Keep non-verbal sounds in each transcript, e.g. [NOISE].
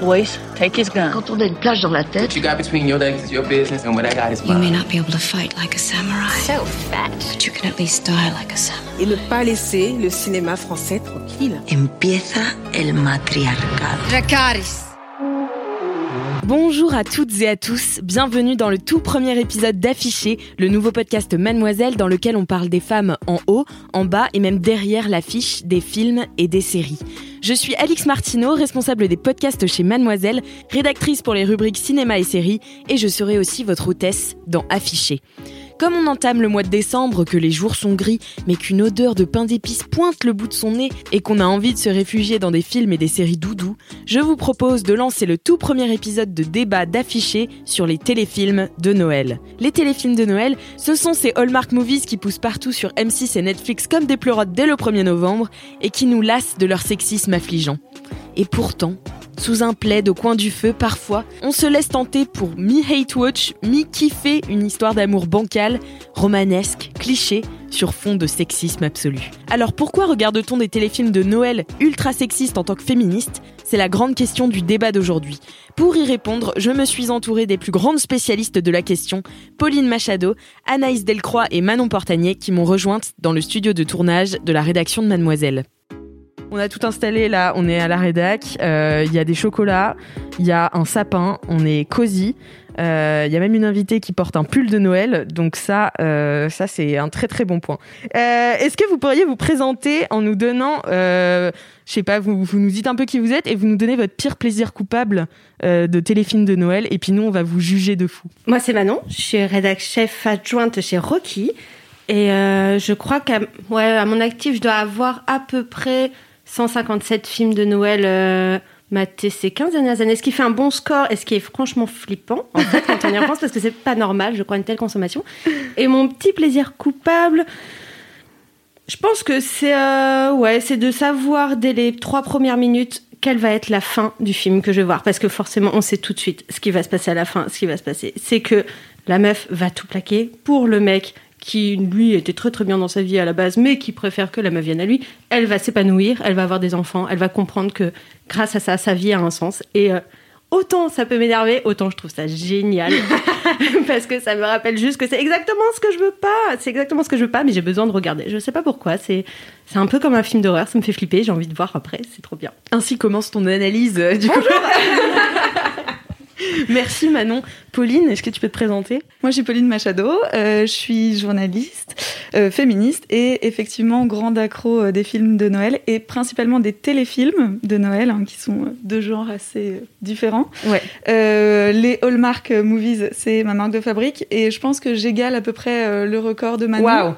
Boys, take his gun. Quand on a une plage dans la tête, What you got between your legs is your business, and what I got is You may mine. not be able to fight like a samurai. So fat. But you can at least die like a samurai. et ne pas laisser le cinéma français tranquille. Empieza el matriarcado. Dracarys. Bonjour à toutes et à tous, bienvenue dans le tout premier épisode d'Affiché, le nouveau podcast Mademoiselle dans lequel on parle des femmes en haut, en bas et même derrière l'affiche des films et des séries. Je suis Alix Martineau, responsable des podcasts chez Mademoiselle, rédactrice pour les rubriques cinéma et séries, et je serai aussi votre hôtesse dans Affiché. Comme on entame le mois de décembre, que les jours sont gris, mais qu'une odeur de pain d'épices pointe le bout de son nez et qu'on a envie de se réfugier dans des films et des séries doudou, je vous propose de lancer le tout premier épisode de débat d'affiché sur les téléfilms de Noël. Les téléfilms de Noël, ce sont ces Hallmark Movies qui poussent partout sur M6 et Netflix comme des pleurotes dès le 1er novembre et qui nous lassent de leur sexisme affligeant. Et pourtant, sous un plaid au coin du feu, parfois, on se laisse tenter pour mi-hate watch, mi-kiffer une histoire d'amour bancale, romanesque, cliché, sur fond de sexisme absolu. Alors pourquoi regarde-t-on des téléfilms de Noël ultra sexistes en tant que féministe C'est la grande question du débat d'aujourd'hui. Pour y répondre, je me suis entourée des plus grandes spécialistes de la question, Pauline Machado, Anaïs Delcroix et Manon Portanier, qui m'ont rejointe dans le studio de tournage de la rédaction de Mademoiselle. On a tout installé là, on est à la rédac, euh, il y a des chocolats, il y a un sapin, on est cosy. Euh, Il y a même une invitée qui porte un pull de Noël, donc ça, euh, ça c'est un très très bon point. Est-ce que vous pourriez vous présenter en nous donnant, je sais pas, vous, nous dites un peu qui vous êtes et vous nous donnez votre pire plaisir coupable de téléfilm de Noël, et puis nous on va vous juger de fou. Moi, c'est Manon. Je suis rédac chef adjointe chez Rocky. Et je crois qu'à mon actif, je dois avoir à peu près 157 films de Noël euh, matés ces 15 dernières années. Ce qui fait un bon score et ce qui est franchement flippant, en fait, quand on y repense, parce que c'est pas normal, je crois, une telle consommation. Et mon petit plaisir coupable, je pense que c'est euh, ouais, c'est de savoir dès les trois premières minutes quelle va être la fin du film que je vais voir. Parce que forcément, on sait tout de suite ce qui va se passer à la fin. Ce qui va se passer, c'est que la meuf va tout plaquer pour le mec qui, lui, était très très bien dans sa vie à la base, mais qui préfère que la meuf vienne à lui. Elle va s'épanouir, elle va avoir des enfants, elle va comprendre que grâce à ça, sa vie a un sens. Et euh, autant ça peut m'énerver, autant je trouve ça génial. [LAUGHS] [LAUGHS] Parce que ça me rappelle juste que c'est exactement ce que je veux pas. C'est exactement ce que je veux pas, mais j'ai besoin de regarder. Je sais pas pourquoi. C'est, c'est un peu comme un film d'horreur. Ça me fait flipper. J'ai envie de voir après. C'est trop bien. Ainsi commence ton analyse euh, du coup. [LAUGHS] [LAUGHS] Merci Manon. Pauline, est-ce que tu peux te présenter? Moi, je suis Pauline Machado, euh, je suis journaliste, euh, féministe et effectivement grande accro euh, des films de Noël et principalement des téléfilms de Noël hein, qui sont euh, de genres assez différents. Ouais. Euh, les Hallmark Movies, c'est ma marque de fabrique et je pense que j'égale à peu près le record de Manon. Waouh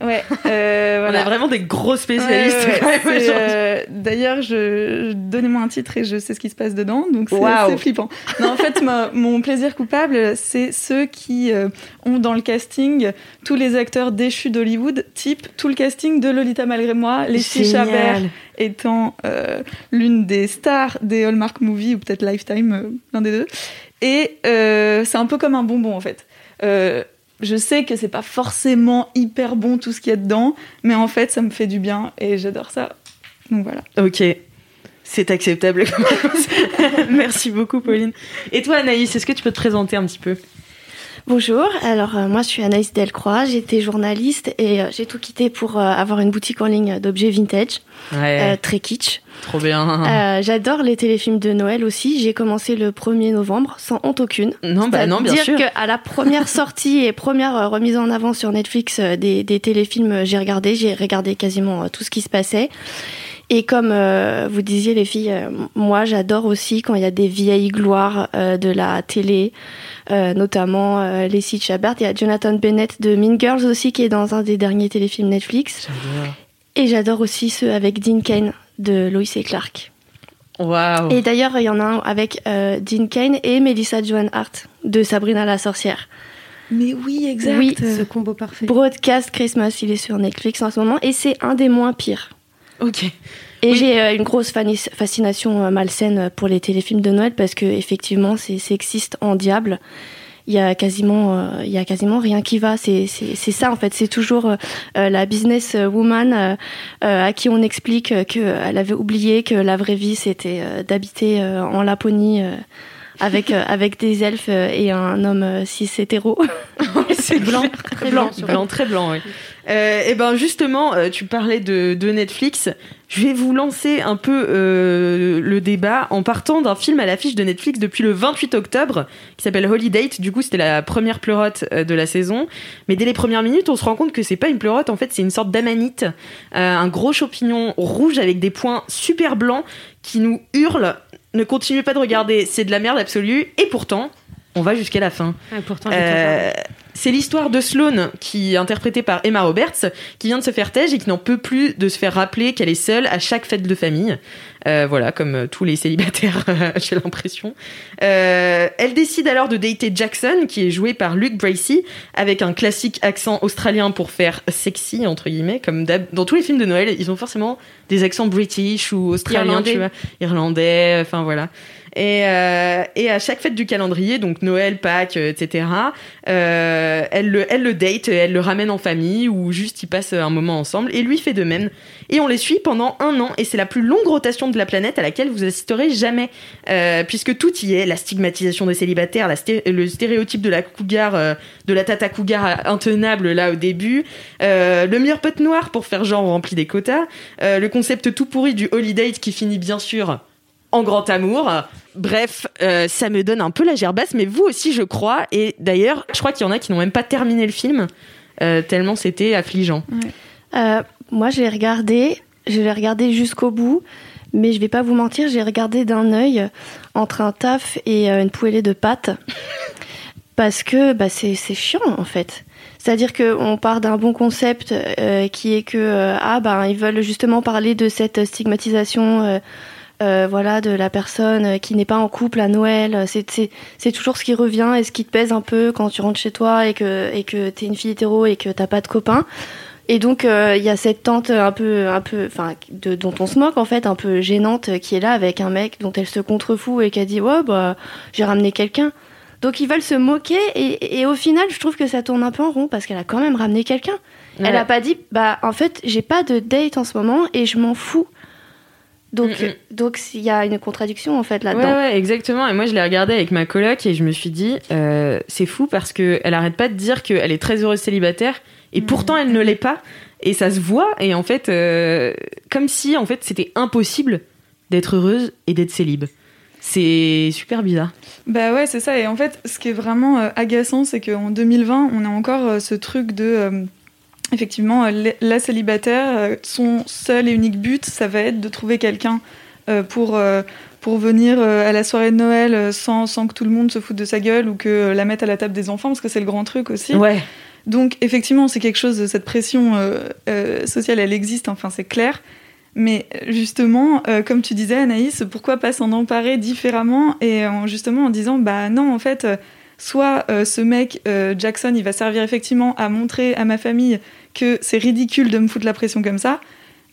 Ouais. euh, [LAUGHS] On voilà. a vraiment des gros spécialistes. Ouais, [LAUGHS] ouais, euh, D'ailleurs, je, je- donnez-moi un titre et je sais ce qui se passe dedans, donc c'est flippant. Non, en fait, ma- mon plaisir coupable, c'est ceux qui euh, ont dans le casting tous les acteurs déchus d'Hollywood, type tout le casting de Lolita malgré moi, les Génial. Chabert étant euh, l'une des stars des Hallmark Movies ou peut-être Lifetime, l'un des deux. Et euh, c'est un peu comme un bonbon en fait. Je sais que c'est pas forcément hyper bon tout ce qu'il y a dedans, mais en fait ça me fait du bien et j'adore ça. Donc voilà. Ok. C'est acceptable. [LAUGHS] Merci beaucoup, Pauline. Et toi, Anaïs, est-ce que tu peux te présenter un petit peu? Bonjour, alors euh, moi je suis Anaïs Delcroix, j'étais journaliste et euh, j'ai tout quitté pour euh, avoir une boutique en ligne d'objets vintage, Ouais, très kitsch. trop bien. J'adore les téléfilms de Noël aussi, j'ai commencé le 1er novembre sans honte aucune. non, bah non, bien dire sûr. qu'à la première [LAUGHS] sortie et première remise en avant sur Netflix des, des téléfilms, j'ai regardé, j'ai regardé quasiment tout ce qui se passait. Et comme euh, vous disiez les filles, euh, moi j'adore aussi quand il y a des vieilles gloires euh, de la télé, euh, notamment euh, Lacey Chabert. Il y a Jonathan Bennett de Mean Girls aussi qui est dans un des derniers téléfilms Netflix. Et j'adore aussi ceux avec Dean Kane de Lois et Clark. Waouh. Et d'ailleurs, il y en a un avec euh, Dean Kane et Melissa Joan Hart de Sabrina la sorcière. Mais oui, exact. Oui, Ce combo parfait. Broadcast Christmas, il est sur Netflix en ce moment et c'est un des moins pires. Ok. Et Oui. j'ai euh, une grosse fascination euh, malsaine pour les téléfilms de Noël parce que effectivement c'est sexiste en diable. Il y a quasiment, euh, il y a quasiment rien qui va. C'est ça en fait. C'est toujours la business woman à qui on explique qu'elle avait oublié que la vraie vie c'était d'habiter en Laponie. avec, euh, avec des elfes et un homme cis hétéro. [LAUGHS] [LAUGHS] c'est blanc, très blanc. blanc, très blanc, oui. Euh, et ben justement, euh, tu parlais de, de Netflix. Je vais vous lancer un peu euh, le débat en partant d'un film à l'affiche de Netflix depuis le 28 octobre qui s'appelle Holiday. Du coup, c'était la première pleurote de la saison. Mais dès les premières minutes, on se rend compte que c'est pas une pleurote. En fait, c'est une sorte d'amanite, euh, un gros champignon rouge avec des points super blancs qui nous hurle. Ne continuez pas de regarder, c'est de la merde absolue. Et pourtant, on va jusqu'à la fin. Ah, pourtant, Euh, c'est l'histoire de Sloane, qui est interprétée par Emma Roberts, qui vient de se faire tège et qui n'en peut plus de se faire rappeler qu'elle est seule à chaque fête de famille. Euh, voilà, comme euh, tous les célibataires, [LAUGHS] j'ai l'impression. Euh, elle décide alors de dater Jackson, qui est joué par Luke Bracey, avec un classique accent australien pour faire sexy, entre guillemets, comme dans tous les films de Noël, ils ont forcément des accents british ou australiens, Irlandais. tu vois, irlandais, enfin voilà. Et, euh, et à chaque fête du calendrier, donc Noël, Pâques, euh, etc., euh, elle, le, elle le date, elle le ramène en famille ou juste ils passent un moment ensemble et lui fait de même. Et on les suit pendant un an et c'est la plus longue rotation de la planète à laquelle vous assisterez jamais, euh, puisque tout y est, la stigmatisation des célibataires, le stéréotype de la cougar, euh, de la tata cougar intenable là au début, euh, le meilleur pote noir pour faire genre rempli des quotas, le concept tout pourri du holiday qui finit bien sûr en grand amour. Bref, euh, ça me donne un peu la gerbasse, mais vous aussi, je crois. Et d'ailleurs, je crois qu'il y en a qui n'ont même pas terminé le film, euh, tellement c'était affligeant. Euh, moi, je l'ai regardé, je l'ai regardé jusqu'au bout, mais je vais pas vous mentir, j'ai regardé d'un œil entre un taf et une poêlée de pâtes, [LAUGHS] parce que bah, c'est chiant en fait. C'est-à-dire qu'on part d'un bon concept qui est que ah ben ils veulent justement parler de cette stigmatisation. Euh, voilà de la personne qui n'est pas en couple à Noël c'est toujours ce qui revient et ce qui te pèse un peu quand tu rentres chez toi et que et que t'es une fille hétéro et que t'as pas de copain et donc euh, il y a cette tante un peu, un peu, enfin, de- dont on se moque en fait, un peu gênante, qui est là avec un mec dont elle se contrefout et qui a dit ouais bah j'ai ramené quelqu'un. Donc ils veulent se moquer et, et au final je trouve que ça tourne un peu en rond parce qu'elle a quand même ramené quelqu'un. Elle a pas dit bah en fait j'ai pas de date en ce moment et je m'en fous. Donc Mm, mm. donc il y a une contradiction en fait Ouais, là-dedans. ouais, exactement. Et moi, je l'ai regardé avec ma coloc et je me suis dit, euh, c'est fou parce que elle arrête pas de dire qu'elle est très heureuse célibataire et pourtant elle ne l'est pas. Et ça se voit. Et en fait, euh, comme si en fait c'était impossible d'être heureuse et d'être célib. C'est super bizarre. Bah ouais, c'est ça. Et en fait, ce qui est vraiment euh, agaçant, c'est qu'en 2020, on a encore euh, ce truc de. Effectivement, euh, la célibataire, euh, son seul et unique but, ça va être de trouver quelqu'un euh, pour, pour venir à la soirée de Noël sans, sans que tout le monde se foute de sa gueule ou que la mette à la table des enfants, parce que c'est le grand truc aussi. Ouais. Donc effectivement, c'est quelque chose, cette pression euh, euh, sociale, elle existe, enfin c'est clair. Mais justement, euh, comme tu disais Anaïs, pourquoi pas s'en emparer différemment et en, justement en disant, bah non, en fait, soit ce mec, Jackson, il va servir effectivement à montrer à ma famille que c'est ridicule de me foutre la pression comme ça,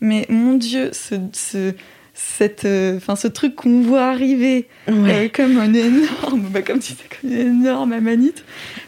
mais mon Dieu, ce, ce, cette, euh, ce truc qu'on voit arriver euh, comme un énorme, bah, comme tu disais, comme une énorme amanite.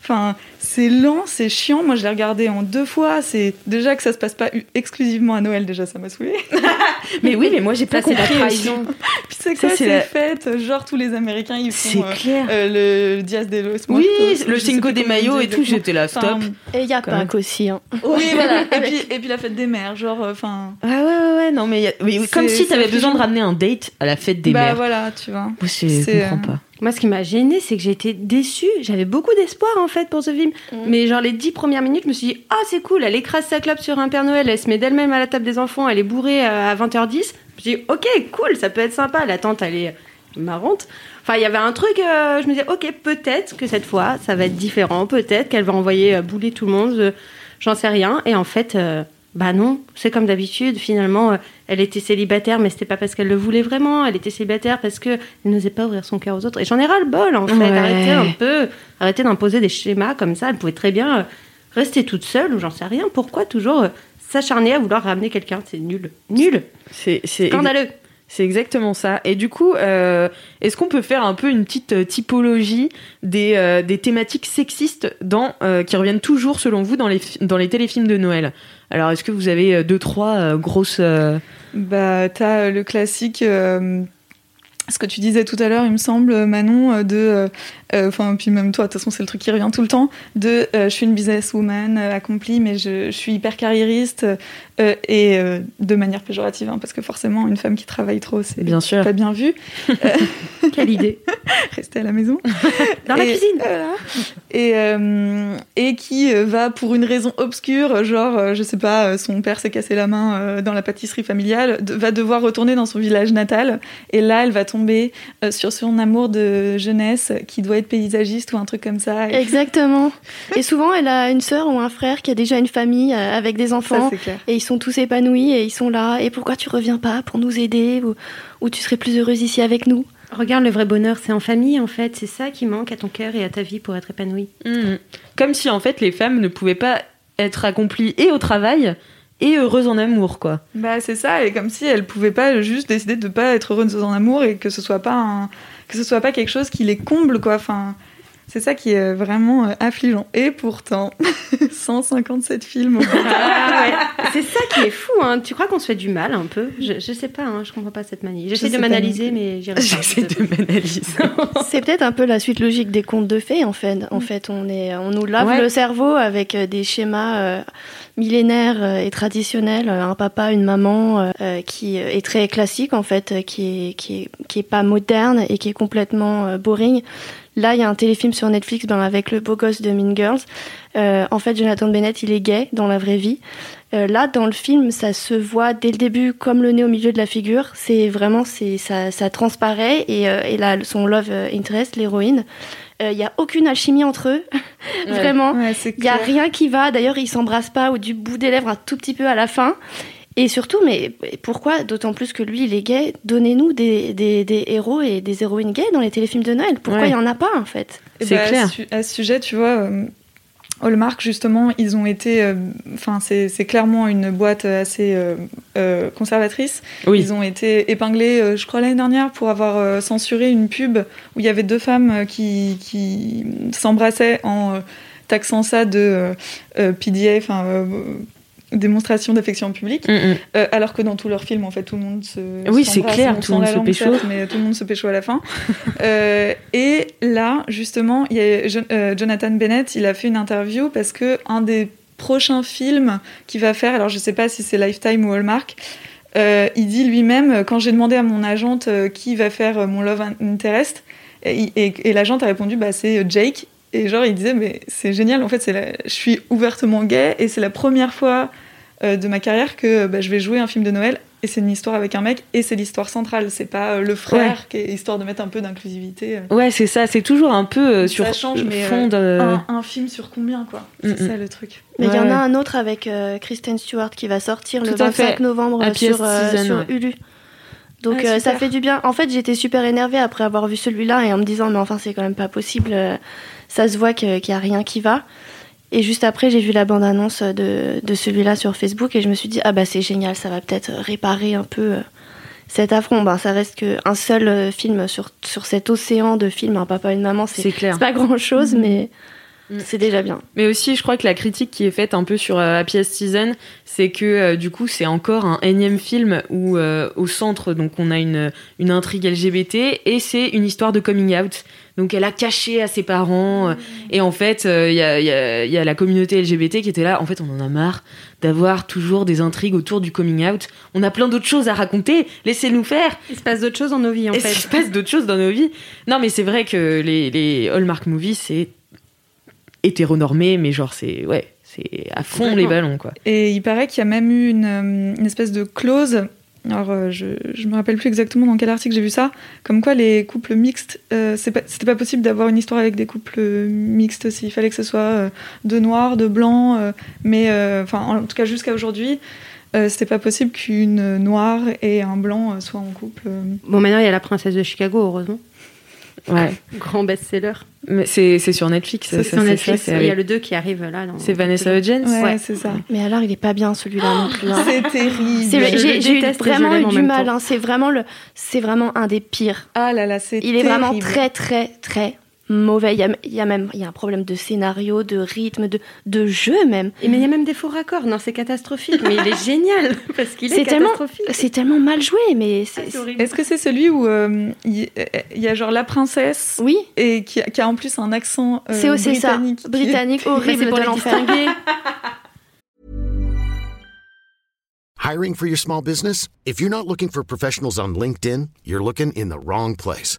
Enfin, c'est lent, c'est chiant. Moi, je l'ai regardé en deux fois. C'est déjà que ça se passe pas exclusivement à Noël. Déjà, ça m'a saoulé. [LAUGHS] Mais oui, mais moi j'ai pas Ça, c'est la compris aussi. trahison. [LAUGHS] Puis c'est quoi c'est ces la- fêtes Genre tous les Américains, ils font euh, clair. euh, le Dias de los Oui, Muertos, le je sais Cinco plus de comment on Mayo dit et tout, j'étais là, stop. Enfin, Et il y a Pâques aussi. Hein. [LAUGHS] oui, voilà. et, puis, et puis la fête des mères, genre, euh, enfin. Ah ouais, ouais, ouais, non, mais, y a- mais comme si t'avais besoin de ramener un date à la fête des bah mères. voilà, tu vois. Moi, je C'est, comprends euh, pas. Moi, ce qui m'a gêné, c'est que j'ai été déçue. J'avais beaucoup d'espoir en fait pour ce film. Mais genre les dix premières minutes, je me suis dit ah c'est cool. Elle écrase sa clope sur un Père Noël, elle se met d'elle-même à la table des enfants, elle est bourrée euh, à 20h10. Je me suis dit ok cool, ça peut être sympa. La tante elle est marrante. Enfin il y avait un truc. euh, je me disais ok peut-être que cette fois ça va être différent. Peut-être qu'elle va envoyer euh, bouler tout le monde. je- J'en sais rien. Et en fait. euh, bah non, c'est comme d'habitude. Finalement, euh, elle était célibataire, mais c'était pas parce qu'elle le voulait vraiment. Elle était célibataire parce que elle n'osait pas ouvrir son cœur aux autres. Et j'en ai ras le bol, en fait. Ouais. Arrêtez un peu, arrêtez d'imposer des schémas comme ça. Elle pouvait très bien euh, rester toute seule ou j'en sais rien. Pourquoi toujours euh, s'acharner à vouloir ramener quelqu'un? C'est nul, nul, C'est scandaleux. C'est exactement ça. Et du coup, euh, est-ce qu'on peut faire un peu une petite typologie des, euh, des thématiques sexistes dans, euh, qui reviennent toujours, selon vous, dans les, dans les téléfilms de Noël? Alors, est-ce que vous avez euh, deux, trois euh, grosses... euh, Bah, t'as le classique. ce que tu disais tout à l'heure, il me semble, Manon, de. Enfin, puis même toi, de toute façon, c'est le truc qui revient tout le temps. De je suis une businesswoman accomplie, mais je, je suis hyper carriériste. Euh, et euh, de manière péjorative, hein, parce que forcément, une femme qui travaille trop, c'est Bien sûr. pas bien vu. [LAUGHS] Quelle idée [LAUGHS] Rester à la maison. [LAUGHS] Dans la cuisine. Et, euh, et qui va pour une raison obscure, genre, je sais pas, son père s'est cassé la main dans la pâtisserie familiale, de- va devoir retourner dans son village natal. Et là, elle va tomber sur son amour de jeunesse qui doit être paysagiste ou un truc comme ça. Et Exactement. Et souvent, elle a une sœur ou un frère qui a déjà une famille avec des ça, enfants. c'est clair. et ils sont tous épanouis et ils sont là. Et pourquoi tu reviens pas pour nous aider ou, ou tu serais plus heureuse ici avec nous? Regarde, le vrai bonheur, c'est en famille, en fait. C'est ça qui manque à ton cœur et à ta vie pour être épanoui. Mhm. Comme si, en fait, les femmes ne pouvaient pas être accomplies et au travail et heureuses en amour, quoi. Bah, c'est ça, et comme si elle pouvait pas juste décider de pas être heureuse en amour et que ce soit pas un- que ce soit pas quelque chose qui les comble, quoi. Enfin, c'est ça qui est vraiment euh, affligeant. Et pourtant, [LAUGHS] 157 films. Ah ouais. C'est ça qui est fou, hein. Tu crois qu'on se fait du mal un peu? Je, je sais pas, hein. je comprends pas cette manie. J'essaie Je de m'analyser, mais j'y arrive pas. J'essaie de m'analyser. [LAUGHS] C'est peut-être un peu la suite logique des contes de fées en fait. En fait, on est, on nous lave Ouais. le cerveau avec euh, des schémas euh, millénaires euh, et traditionnels. Euh, Un papa, une maman euh, euh, qui est très classique en fait, euh, qui est, qui est, qui est pas moderne et qui est complètement euh, boring. Là, il y a un téléfilm sur Netflix ben, avec le beau gosse de Mean Girls. Euh, en fait, Jonathan Bennett, il est gay dans la vraie vie. Euh, là, dans le film, ça se voit dès le début comme le nez au milieu de la figure. C'est vraiment, c'est ça, ça transparaît et, euh, et là, son love interest, l'héroïne. Il n'y a aucune alchimie entre eux, [LAUGHS] vraiment. Ouais, Il n'y a clair. rien qui va. D'ailleurs, ils s'embrassent pas ou du bout des lèvres un tout petit peu à la fin. Et surtout, mais pourquoi, d'autant plus que lui, il est gay, donnez-nous des, des, des héros et des héroïnes gays dans les téléfilms de Noël? Pourquoi Ouais. il y en a pas, en fait? C'est bah, clair. À, ce, à ce sujet, tu vois, euh, Hallmark, justement, ils ont été. euh, Enfin, c'est c'est clairement une boîte assez euh, euh, conservatrice. Oui. Ils ont été épinglés, euh, je crois, l'année dernière pour avoir euh, censuré une pub où il y avait deux femmes euh, qui, qui s'embrassaient en euh, taxant ça de euh, euh, PDA, enfin. euh, démonstration d'affection publique, Mhm. Euh, alors que dans tous leurs films, en fait, tout le monde se. Oui, c'est clair, tout le monde se pécho. mais tout le monde se pécho à la fin. [LAUGHS] Euh, et là, justement, il y a euh, Jonathan Bennett, il a fait une interview parce que un des prochains films qu'il va faire, alors je sais pas si c'est Lifetime ou Hallmark, euh, il dit lui-même, quand j'ai demandé à mon agente qui va faire mon Love Interest, et, et, et l'agente a répondu, bah, c'est Jake. Et genre, il disait, mais c'est génial, en fait, c'est la- je suis ouvertement gay et c'est la première fois euh, de ma carrière que bah, je vais jouer un film de Noël et c'est une histoire avec un mec et c'est l'histoire centrale. C'est pas euh, le frère qui est histoire de mettre un peu d'inclusivité. euh. Ouais, c'est ça. C'est toujours un peu euh, sur Ça change, mais fond de... un, un film sur combien, quoi C'est Mm, mm. ça le truc. Mais il y en a un autre avec euh, Kristen Stewart qui va sortir le Tout à 25 fait. novembre sur, euh, Season, sur ouais. Hulu. Donc Ah, euh, ça fait du bien. En fait, j'étais super énervée après avoir vu celui-là et en me disant mais enfin c'est quand même pas possible. Ça se voit qu'il y a rien qui va. Et juste après, j'ai vu la bande-annonce de, de celui-là sur Facebook et je me suis dit ah bah c'est génial, ça va peut-être réparer un peu euh, cet affront. Ben, ça reste qu'un seul euh, film sur, sur cet océan de films, un papa et une maman, c'est C'est clair. c'est pas grand-chose, mais C'est déjà bien. Mais aussi, je crois que la critique qui est faite un peu sur euh, Happiest Season, c'est que euh, du coup, c'est encore un énième film où euh, au centre, donc on a une, une intrigue LGBT et c'est une histoire de coming out. Donc elle a caché à ses parents. euh, Et en fait, il y, a, y a- y a la communauté LGBT qui était là. En fait, on en a marre d'avoir toujours des intrigues autour du coming out. On a plein d'autres choses à raconter. Laissez-nous faire. Il se passe d'autres choses dans nos vies, en Et fait. il se passe d'autres choses dans nos vies. Non, mais c'est vrai que les, les Hallmark movies, c'est hétéronormé, mais genre, c'est ouais, c'est à fond les ballons, quoi. Et il paraît qu'il y a même eu une, euh, une espèce de clause. Alors, euh, je, je me rappelle plus exactement dans quel article j'ai vu ça. Comme quoi, les couples mixtes, euh, c'est pas- c'était pas possible d'avoir une histoire avec des couples mixtes aussi. Il fallait que ce soit euh, de noirs, de blancs. euh, mais, euh, enfin, en tout cas, jusqu'à aujourd'hui, euh, c'était pas possible qu'une noire et un blanc euh, soient en couple. euh. Bon, maintenant, il y a la princesse de Chicago, heureusement. Ouais. [LAUGHS] Grand best-seller. Mais c'est c'est sur Netflix. C'est sur Netflix. Il y a le 2 qui arrive là. C'est Vanessa Hudgens Ouais, c'est ça. Mais alors, il est pas bien celui-là non plus. hein. C'est terrible. J'ai vraiment eu du mal. hein. C'est vraiment le, c'est vraiment un des pires. Ah là là, c'est Il est vraiment très très très mauvais. Il y a, il y a même il y a un problème de scénario, de rythme, de, de jeu même. Et mais il y a même des faux raccords. Non, c'est catastrophique. Mais il est génial [LAUGHS] parce qu'il est, C'est tellement, catastrophique. c'est tellement mal joué, mais c'est C'est horrible. Est-ce que c'est celui où euh, il il y, a genre la princesse oui, et qui, a- qui a en plus un accent euh, c'est ça, britannique est- britannique Mais horrible c'est pour de distinguer. [LAUGHS] Hiring for your small business? If you're not looking for professionals on LinkedIn, you're looking in the wrong place.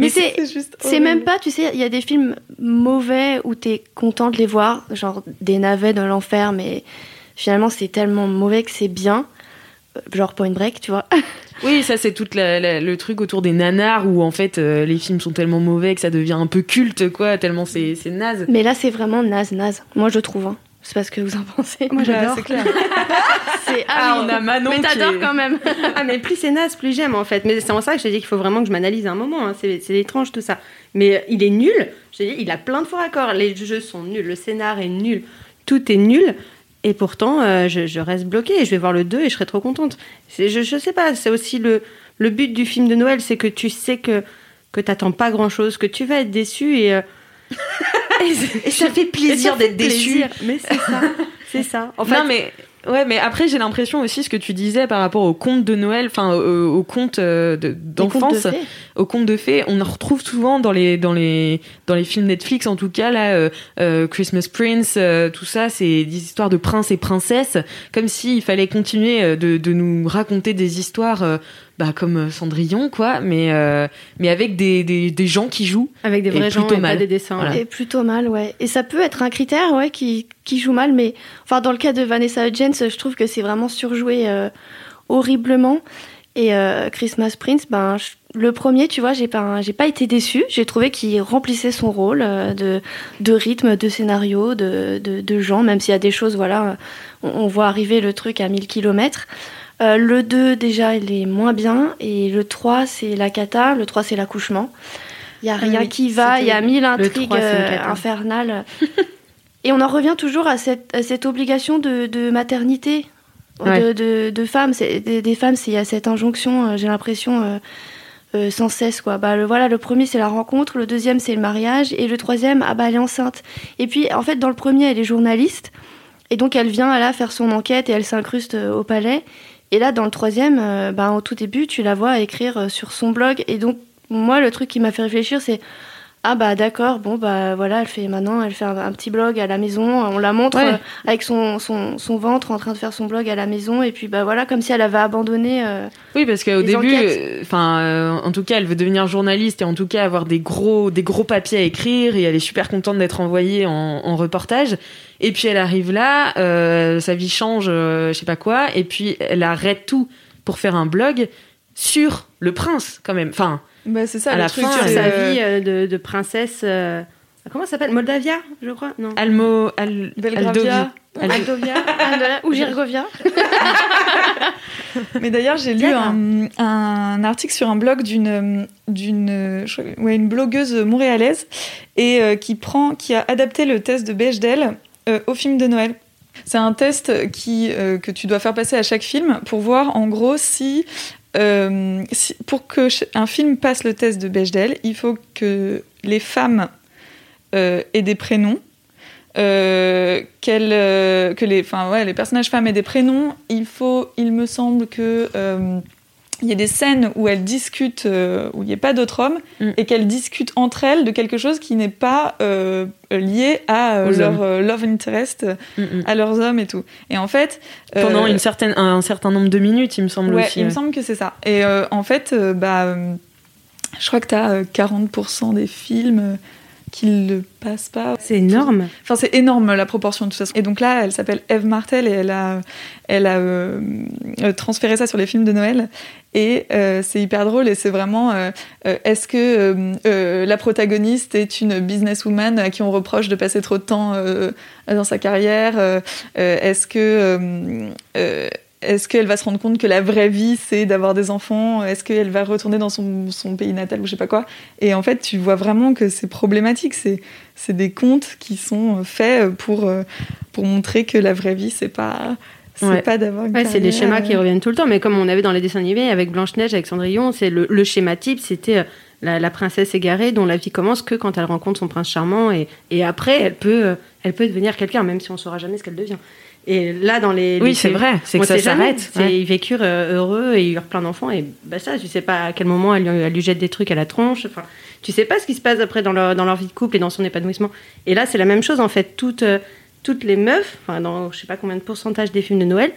Mais c'est c'est même pas, tu sais, il y a des films mauvais où t'es content de les voir, genre des navets de l'enfer, mais finalement c'est tellement mauvais que c'est bien. Euh, Genre Point Break, tu vois. [LAUGHS] Oui, ça c'est tout le truc autour des nanars où en fait euh, les films sont tellement mauvais que ça devient un peu culte, quoi, tellement c'est c'est naze. Mais là c'est vraiment naze, naze. Moi je trouve. Hein. C'est pas ce que vous en pensez. Moi, j'adore. c'est clair. [LAUGHS] C'est Ah, oui. on a Manon Mais t'adores est- quand même. [LAUGHS] Ah, mais plus c'est naze, plus j'aime en fait. Mais c'est en ça que je t'ai dit qu'il faut vraiment que je m'analyse un moment. hein. C'est c'est étrange tout ça. Mais euh, il est nul. Je t'ai dit, il a plein de faux raccords. Les jeux sont nuls, le scénar est nul, tout est nul. Et pourtant, euh, je, je reste bloquée. Je vais voir le 2 et je serai trop contente. C'est- Je, je sais pas, c'est aussi le, le but du film de Noël, c'est que tu sais que, que t'attends pas grand chose, que tu vas être déçu et. euh, et, et ça fait plaisir d'être déçu. Mais c'est ça. C'est ça. En [LAUGHS] fait, non mais ouais, mais après j'ai l'impression aussi ce que tu disais par rapport aux contes de Noël, enfin aux, aux contes euh, de- de d'enfance, fées. aux contes de fées, on en retrouve souvent dans les dans les dans les films Netflix en tout cas là, euh, euh, Christmas Prince, tout ça, c'est des histoires de princes et princesses, comme s'il fallait continuer de, de nous raconter des histoires. Bah, comme euh, Cendrillon quoi mais euh, mais avec des, des, des gens qui jouent avec des Et vrais gens plutôt et mal. pas des dessins. Voilà. Et plutôt mal, ouais. Et ça peut être un critère, ouais, qui, qui joue mal, mais enfin, dans le cas de Vanessa Hudgens, je trouve que c'est vraiment surjoué euh, horriblement. Et euh, Christmas Prince, ben, je- le premier, tu vois, j'ai pas, j'ai pas été déçue. J'ai trouvé qu'il remplissait son rôle euh, de, de rythme, de scénario, de, de, de gens, même s'il y a des choses, voilà, on, on voit arriver le truc à 1000 km. Euh, le 2, déjà, il est moins bien. Et le 3, c'est la cata. Le 3, c'est l'accouchement. Il y a Ah rien oui, qui va. Il y a mille le intrigues 3, c'est une euh, infernales. [LAUGHS] Et on en revient toujours à cette, à cette obligation de, de maternité Ouais. de, de, de femmes. Des, des femmes, il y a cette injonction, euh, j'ai l'impression, euh, euh, sans cesse. Quoi. Bah, le, voilà, le premier, c'est la rencontre. Le deuxième, c'est le mariage. Et le troisième, ah bah, elle est enceinte. Et puis, en fait, dans le premier, elle est journaliste. Et donc, elle vient là faire son enquête et elle s'incruste au palais. Et là, dans le troisième, euh, bah, au tout début, tu la vois écrire euh, sur son blog. Et donc, moi, le truc qui m'a fait réfléchir, c'est ah bah d'accord, bon bah voilà, elle fait maintenant, elle fait un, un petit blog à la maison, on la montre Ouais. euh, avec son, son, son ventre en train de faire son blog à la maison, et puis bah voilà, comme si elle avait abandonné. euh, Oui, parce qu'au début, euh, enfin, euh, en tout cas, elle veut devenir journaliste et en tout cas avoir des gros, des gros papiers à écrire et elle est super contente d'être envoyée en, en reportage. Et puis elle arrive là, sa vie change, je sais pas quoi, et puis elle arrête tout pour faire un blog sur le prince quand même. Enfin, Bah, c'est ça À le la truc. fin, sur c'est, sa euh, vie euh, de, de princesse. euh, Comment ça s'appelle? Moldavia, je crois? Non. Almo, Al, Belgravia. Aldovi. Aldovia, ou Girgovia. [LAUGHS] Mais d'ailleurs, j'ai lu un, un article sur un blog d'une d'une ouais, une blogueuse montréalaise et euh, qui prend qui a adapté le test de Bechdel euh, au film de Noël. C'est un test qui euh, que tu dois faire passer à chaque film pour voir en gros si euh, pour que un film passe le test de Bechdel, il faut que les femmes euh, aient des prénoms, euh, que les, ouais, les personnages femmes aient des prénoms. Il faut, il me semble que il y a des scènes où elles discutent, euh, où il n'y a pas d'autres hommes, Mm. et qu'elles discutent entre elles de quelque chose qui n'est pas euh, lié à euh, leur love interest, Mm, mm. à leurs hommes et tout. Et en fait, Pendant une certaine, un certain nombre de minutes, il me semble Ouais, aussi. il me semble que c'est ça. Et en fait, bah, je crois que tu as 40% des films euh, qui le passent pas. C'est énorme. Enfin, c'est énorme la proportion de toute façon. Et donc là, elle s'appelle Eve Martel et elle a, elle a euh, euh, transféré ça sur les films de Noël. Et euh, c'est hyper drôle et c'est vraiment euh, est-ce que la protagoniste est une businesswoman à qui on reproche de passer trop de temps dans sa carrière? Est-ce que est-ce qu'elle va se rendre compte que la vraie vie c'est d'avoir des enfants? Est-ce qu'elle va retourner dans son, son pays natal ou je sais pas quoi? Et en fait, tu vois vraiment que c'est problématique. C'est c'est des contes qui sont faits pour euh, pour montrer que la vraie vie c'est pas c'est Ouais. pas d'avoir Ouais, c'est carrière, schémas qui euh, reviennent tout le temps, mais comme on avait dans les dessins animés avec Blanche-Neige, avec Cendrillon, c'est le, le schéma type, c'était euh, la, la princesse égarée dont la vie commence que quand elle rencontre son prince charmant et, et après elle peut, euh, elle peut devenir quelqu'un, même si on saura jamais ce qu'elle devient. Et là, dans les. Oui, c'est vrai, c'est que ça s'arrête, ouais. Ils vécurent euh, heureux et ils eurent plein d'enfants et bah ça, tu sais pas à quel moment elle, lui- elle lui jette des trucs à la tronche. Enfin, tu sais pas ce qui se passe après dans leur, dans leur vie de couple et dans son épanouissement. Et là, c'est la même chose en fait. Toutes, euh, toutes les meufs, enfin, dans je sais pas combien de pourcentage des films de Noël,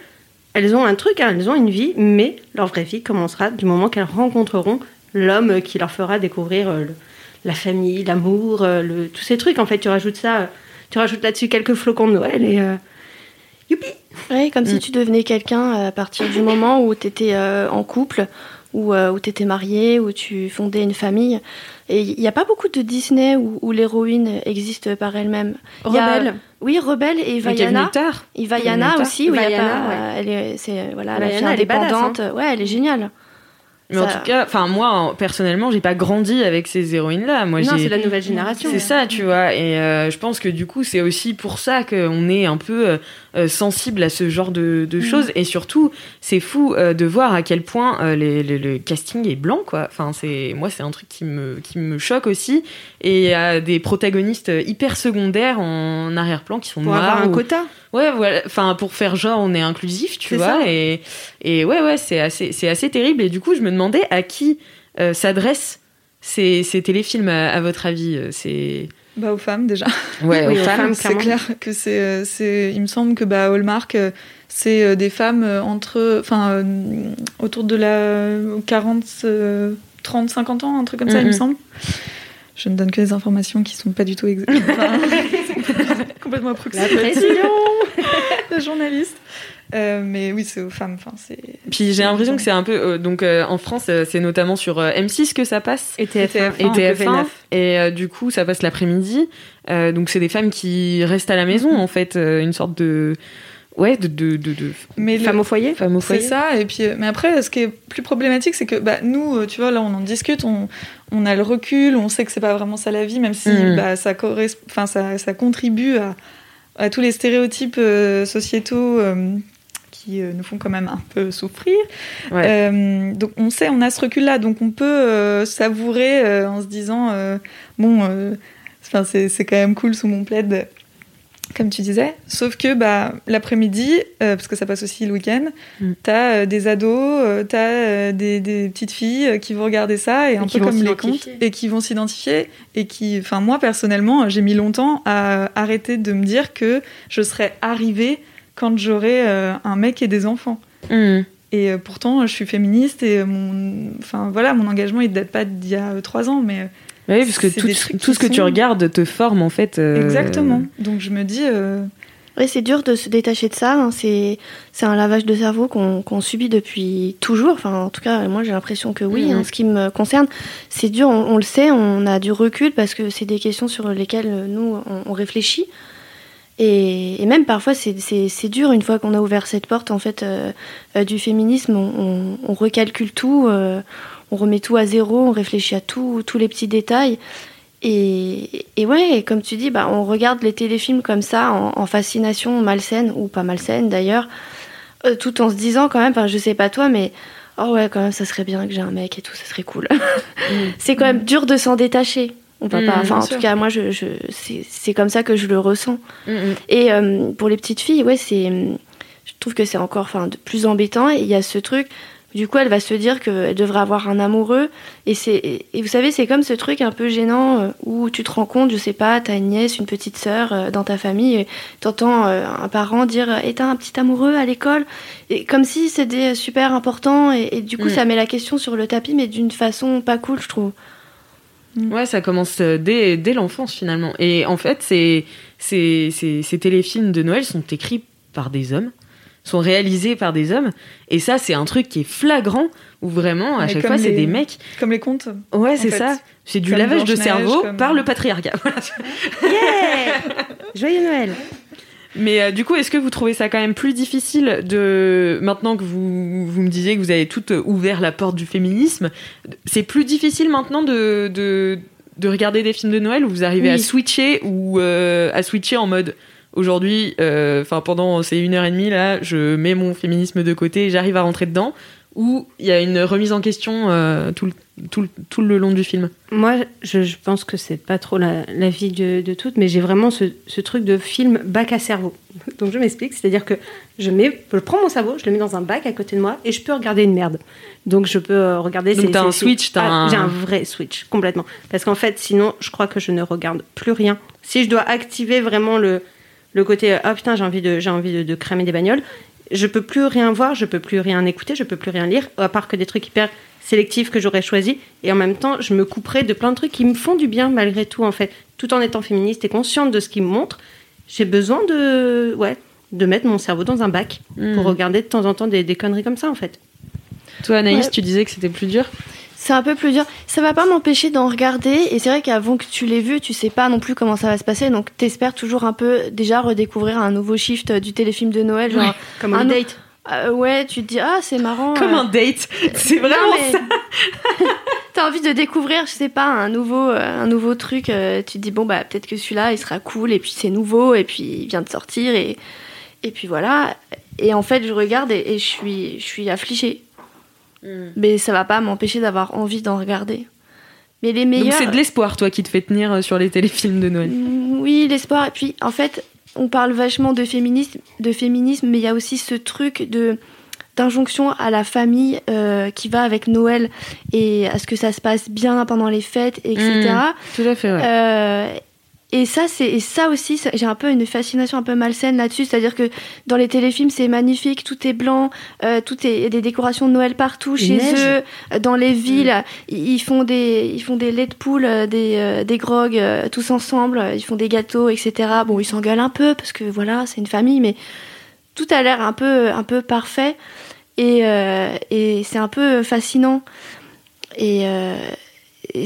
elles ont un truc, hein, elles ont une vie, mais leur vraie vie commencera du moment qu'elles rencontreront l'homme qui leur fera découvrir euh, le- la famille, l'amour, euh, tous ces trucs. En fait, tu rajoutes ça, tu rajoutes là-dessus quelques flocons de Noël et euh, youpi Ouais, comme Mm. si tu devenais quelqu'un à partir du moment où tu étais en couple, ou où tu étais marié, où tu fondais une famille. Et il n'y a pas beaucoup de Disney où, où l'héroïne existe par elle-même. Il y a- Rebelle. Oui, Rebelle et est Vaiana. Et est Vaiana aussi, où il y a Vaiana, pas- ouais. elle est, c'est voilà, la fille elle est badass, indépendante. Ouais, elle est géniale. Mais en tout cas, enfin moi en- personnellement, j'ai pas grandi avec ces héroïnes-là. Moi, non, c'est la nouvelle génération. C'est ça, tu vois. Et euh, je pense que du coup, c'est aussi pour ça qu'on est un peu euh, sensible à ce genre de, de choses. Et surtout, c'est fou euh, de voir à quel point euh, les- les- le casting est blanc, quoi. Enfin, c'est moi, c'est un truc qui me qui me choque aussi. Et il y a des protagonistes hyper secondaires en arrière-plan qui sont Pour noirs. avoir un ou- quota. Ouais, voilà. Enfin, pour faire genre, on est inclusif, tu vois. ça. Et, et ouais, ouais, c'est assez, c'est assez terrible. Et du coup, je me demandais à qui s'adressent ces, ces téléfilms, à, à votre avis. C'est. Bah, aux femmes déjà. Ouais, Oui, aux aux femmes. femmes. c'est clair que c'est, euh, c'est. Il me semble que bah, Hallmark, euh, c'est euh, des femmes entre. Enfin, autour de la 40, euh, 30, 50 ans, un truc comme ça, il me semble. Je ne donne que des informations qui sont pas du tout exactes. Enfin, [LAUGHS] complètement La approximative. pression de [LAUGHS] journaliste. Euh, mais oui, c'est aux femmes. Enfin, c'est. Puis j'ai l'impression que c'est un peu. euh, donc euh, en France, euh, c'est notamment sur euh, M6 que ça passe. Et TF1. Et TF1. V9. Et du coup, ça passe l'après-midi. Donc c'est des femmes qui restent à la maison, en fait. une sorte de. Ouais, de. de, de, de Mais le- Femme au foyer au C'est ça, et puis, mais après, ce qui est plus problématique, c'est que bah, nous, tu vois, là, on en discute, on, on a le recul, on sait que c'est pas vraiment ça la vie, même si Mhm. bah, ça, corres- enfin, ça, ça contribue à, à tous les stéréotypes euh, sociétaux euh, qui euh, nous font quand même un peu souffrir. Ouais. Euh, donc, on sait, on a ce recul-là, donc on peut euh, savourer euh, en se disant, bon, c'est quand même cool sous mon plaid comme tu disais. Sauf que bah, l'après-midi, parce que ça passe aussi le week-end, Mm. t'as des ados, t'as des, des petites filles qui vont regarder ça et, un qui peu comme les contes et qui vont s'identifier et qui, enfin moi personnellement, j'ai mis longtemps à arrêter de me dire que je serais arrivée quand j'aurai euh, un mec et des enfants. Mmh. Et euh, pourtant, je suis féministe et mon, enfin voilà, mon engagement il date pas d'il y a euh, trois ans, mais Ouais, parce que tout, ce que tu regardes te forme, en fait. euh, exactement. Donc je me dis, euh, Oui, c'est dur de se détacher de ça. hein. C'est c'est un lavage de cerveau qu'on qu'on subit depuis toujours. Enfin, en tout cas, moi j'ai l'impression que oui. Mhm. En ce qui me concerne, c'est dur. On, on le sait. On a du recul parce que c'est des questions sur lesquelles nous on, on réfléchit. Et, et même parfois, c'est- dur, une fois qu'on a ouvert cette porte en fait, euh, euh, du féminisme, on, on- on recalcule tout, euh, on remet tout à zéro, on réfléchit à tout, tous les petits détails. Et, et ouais, comme tu dis, bah, on regarde les téléfilms comme ça, en, en fascination malsaine, ou pas malsaine d'ailleurs, tout en se disant quand même, je sais pas toi, mais oh ouais, quand même, ça serait bien que j'ai un mec et tout, ça serait cool. [LAUGHS] c'est quand même dur de s'en détacher. On Mm, pas, enfin, bien en sûr. tout cas, moi, je, je, c'est comme ça que je le ressens. Mm, mm. Et euh, pour les petites filles, ouais, c'est, je trouve que c'est encore, enfin, de plus embêtant. Et il y a ce truc. Du coup, elle va se dire qu'elle devrait avoir un amoureux. Et, c'est, et vous savez, c'est comme ce truc un peu gênant euh, où tu te rends compte, je sais pas, t'as une nièce, une petite sœur euh, dans ta famille, et t'entends un parent dire Et t'as un petit amoureux à l'école? Et comme si c'était super important. Et, et du coup, ça met la question sur le tapis, mais d'une façon pas cool, je trouve. Ouais, ça commence euh, dès, dès l'enfance finalement. Et en fait, ces, ces, ces, ces téléfilms de Noël sont écrits par des hommes, sont réalisés par des hommes. Et ça, c'est un truc qui est flagrant, où vraiment, à Mais chaque fois, c'est des mecs. Comme les contes. Ouais, c'est ça. C'est du Comme lavage de cerveau comme- par le [LAUGHS] patriarcat. Voilà. Joyeux Noël Mais euh, du coup, est-ce que vous trouvez ça quand même plus difficile de maintenant que vous, vous me disiez que vous avez toutes ouvert la porte du féminisme, c'est plus difficile maintenant de, de, de regarder des films de Noël où vous arrivez Oui. à switcher ou euh, à switcher en mode aujourd'hui, euh, enfin pendant ces une heure et demie là, je mets mon féminisme de côté, et j'arrive à rentrer dedans, ou il y a une remise en question euh, tout, le, tout, le, tout le long du film. Moi, je, je pense que c'est pas trop la, la vie de, de toutes, mais j'ai vraiment ce, ce truc de film bac à cerveau. [LAUGHS] Donc je m'explique, c'est-à-dire que je, mets, je prends mon cerveau, je le mets dans un bac à côté de moi et je peux regarder une merde. Donc je peux euh, regarder. Donc t'as un switch, t'as Ah, un- J'ai un vrai switch, complètement. Parce qu'en fait, sinon, je crois que je ne regarde plus rien. Si je dois activer vraiment le, le côté ah putain, j'ai envie, de, j'ai envie de, de cramer des bagnoles, je peux plus rien voir, je peux plus rien écouter, je peux plus rien lire, à part que des trucs hyper sélectifs que j'aurais choisis. Et en même temps, je me couperai de plein de trucs qui me font du bien malgré tout, en fait. Tout en étant féministe et consciente de ce qu'ils me montrent, j'ai besoin de, ouais, de mettre mon cerveau dans un bac Hmm. pour regarder de temps en temps des, des conneries comme ça, en fait. Toi, Anaïs, Ouais. tu disais que c'était plus dur. C'est un peu plus dur. Ça va pas m'empêcher d'en regarder. Et c'est vrai qu'avant que tu l'aies vu, tu sais pas non plus comment ça va se passer. Donc t'espères toujours un peu déjà redécouvrir un nouveau shift euh, du téléfilm de Noël. Genre, Ouais, comme un date. Euh, ouais, tu te dis, ah, c'est marrant. Comme euh. un date. C'est Non, vraiment mais- ça. [LAUGHS] T'as envie de découvrir, je sais pas, un nouveau, un nouveau truc. tu te dis, bon, bah, peut-être que celui-là, il sera cool. Et puis c'est nouveau. Et puis il vient de sortir. Et, et puis voilà. Et en fait, je regarde et, et je, suis, je suis affligée. Mais ça va pas m'empêcher d'avoir envie d'en regarder. Mais les meilleurs. Donc c'est de l'espoir, toi, qui te fait tenir euh, sur les téléfilms de Noël. Mm, Oui, l'espoir. Et puis, en fait, on parle vachement de féminisme, de féminisme, mais il y a aussi ce truc de d'injonction à la famille euh, qui va avec Noël et à ce que ça se passe bien pendant les fêtes, etc. Tout à fait, ouais. Euh, et ça, c'est ça aussi, j'ai un peu une fascination un peu malsaine là-dessus, c'est-à-dire que dans les téléfilms, c'est magnifique, tout est blanc, euh, tout est y a des décorations de Noël partout chez neige. eux, euh, dans les villes, ils ils font des ils font des laits de poule, euh, des euh, des grogs euh, tous ensemble, ils font des gâteaux, etc. Bon, ils s'engueulent un peu parce que voilà, c'est une famille, mais tout a l'air un peu un peu parfait. Et et c'est un peu fascinant. Et euh, et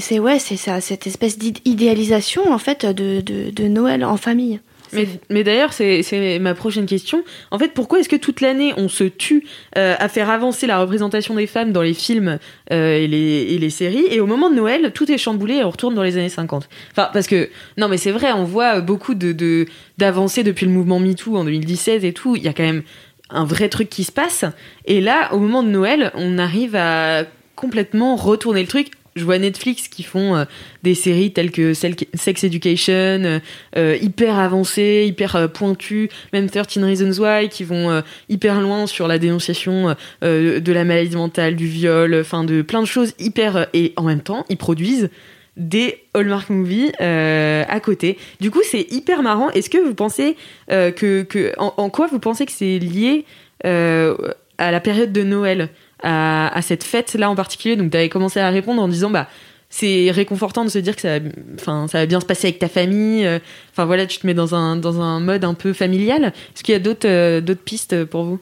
c'est ouais, c'est ça, cette espèce d'idéalisation en fait de, de, de Noël en famille. Mais, mais d'ailleurs, c'est ma prochaine question. En fait, pourquoi est-ce que toute l'année, on se tue euh, à faire avancer la représentation des femmes dans les films euh, et, les, et les séries, et au moment de Noël, tout est chamboulé et on retourne dans les années 50 Enfin, parce que, non, mais c'est vrai, on voit beaucoup de de- d'avancées depuis le mouvement MeToo en 2017 et tout. Il y a quand même un vrai truc qui se passe. Et là, au moment de Noël, on arrive à complètement retourner le truc. Je vois Netflix qui font euh, des séries telles que Sex Education, euh, euh, hyper avancées, hyper pointues, même 13 Reasons Why, qui vont hyper loin sur la dénonciation de la maladie mentale, du viol, enfin de plein de choses hyper... et en même temps, ils produisent des Hallmark Movies à côté. Du coup, c'est hyper marrant. Est-ce que vous pensez que... en, quoi vous pensez que c'est lié à la période de Noël? À, à cette fête-là en particulier Donc, tu avais commencé à répondre en disant... bah c'est réconfortant de se dire que ça, va- enfin, ça va bien se passer avec ta famille. euh, Enfin voilà, tu te mets dans un, dans un mode un peu familial. Est-ce qu'il y a d'autres euh, d'autres pistes pour vous?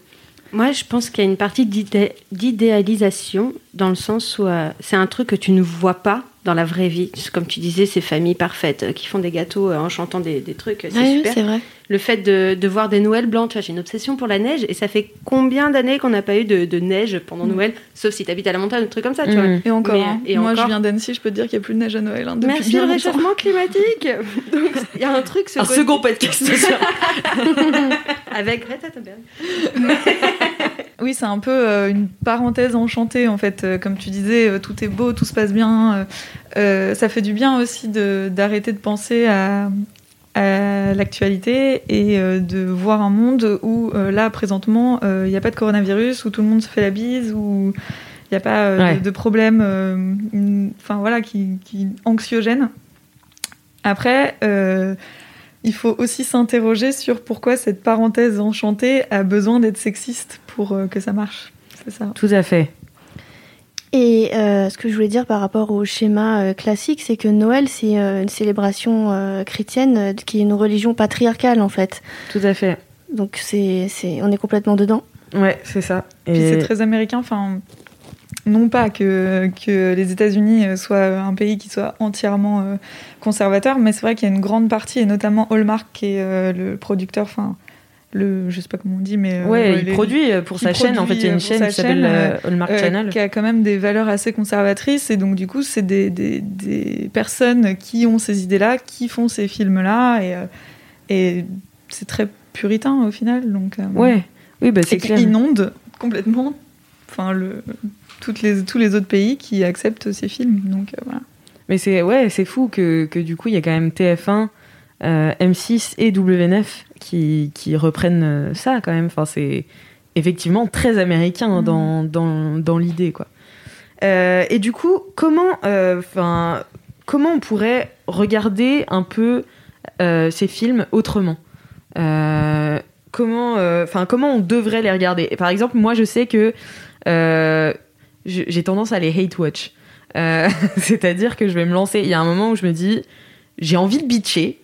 Moi, je pense qu'il y a une partie d'idé- d'idéalisation dans le sens où euh, c'est un truc que tu ne vois pas, dans la vraie vie. Comme tu disais, ces familles parfaites euh, qui font des gâteaux euh, en chantant des, des trucs, c'est Ouais, super. c'est vrai. Le fait de, de voir des Noëls blancs, tu vois, j'ai une obsession pour la neige et ça fait combien d'années qu'on n'a pas eu de, de neige pendant Mm. Noël, sauf si t'habites à la montagne, un truc comme ça, tu vois. Et encore, Mais- hein. et moi encore. je viens d'Annecy, je peux te dire qu'il n'y a plus de neige à Noël. hein, depuis Merci le réchauffement climatique. [LAUGHS] Donc il y a un truc ce Un côté- second podcast. [LAUGHS] avec Greta Thunberg. [LAUGHS] Oui, c'est un peu euh, une parenthèse enchantée en fait. Euh, comme tu disais, euh, tout est beau, tout se passe bien. Euh, euh, ça fait du bien aussi de- d'arrêter de, penser à, à l'actualité et euh, de voir un monde où euh, là présentement euh, il n'y a pas de coronavirus, où tout le monde se fait la bise, où il n'y a pas euh, Ouais. de, de problème, euh, une- enfin voilà, qui, qui anxiogène. Après. euh, il faut aussi s'interroger sur pourquoi cette parenthèse enchantée a besoin d'être sexiste pour que ça marche. C'est ça. Tout à fait. Et euh, ce que je voulais dire par rapport au schéma euh, classique, c'est que Noël, c'est euh, une célébration euh, chrétienne euh, qui est une religion patriarcale en fait. Tout à fait. Donc c'est, c'est, on est complètement dedans. Ouais, c'est ça. Puis c'est très américain. Enfin, non pas que, que les États-Unis soient un pays qui soit entièrement euh, conservateur, mais c'est vrai qu'il y a une grande partie, et notamment Hallmark, qui est euh, le producteur, enfin, le, je sais pas comment on dit, mais. euh, Ouais, il les- produit euh, pour sa chaîne. En fait, il y a une euh, chaîne qui sa s'appelle euh, Hallmark euh, Channel. qui a quand même des valeurs assez conservatrices et donc du coup c'est des, des, des personnes qui ont ces idées-là, qui font ces films-là et, euh, et c'est très puritain au final donc Ouais, oui, bah, c'est et qui clair. inonde complètement enfin le toutes les tous les autres pays qui acceptent ces films donc voilà. Mais c'est ouais, c'est fou que, que du coup il y a quand même TF1, euh, M6 et W9 qui, qui reprennent euh, ça quand même. Enfin, c'est effectivement très américain dans, dans, dans l'idée quoi. Euh, et du coup, comment, euh, enfin, comment on pourrait regarder un peu euh, ces films autrement? Comment, enfin, comment on devrait les regarder? Par exemple, moi, je sais que j'ai tendance à les hate watch. [LAUGHS] C'est-à-dire que je vais me lancer. Il y a un moment où je me dis, j'ai envie de bitcher.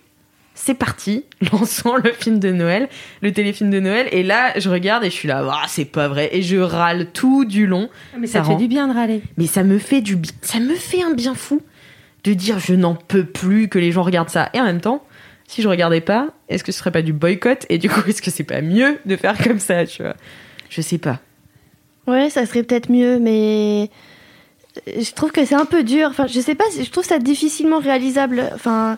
C'est parti, [LAUGHS] lançons le film de Noël, le téléfilm de Noël. Et là, je regarde et je suis là, Ah, c'est pas vrai. Et je râle tout du long. Mais ça, te fait rend- du bien de râler. Mais ça me fait du, bi- ça me fait un bien fou de dire, je n'en peux plus que les gens regardent ça. Et en même temps, si je regardais pas, est-ce que ce serait pas du boycott? Et du coup, [LAUGHS] est-ce que c'est pas mieux de faire comme ça, tu vois? Je sais pas. Ouais, ça serait peut-être mieux, mais je trouve que c'est un peu dur. Enfin, je sais pas, je trouve ça difficilement réalisable. Enfin,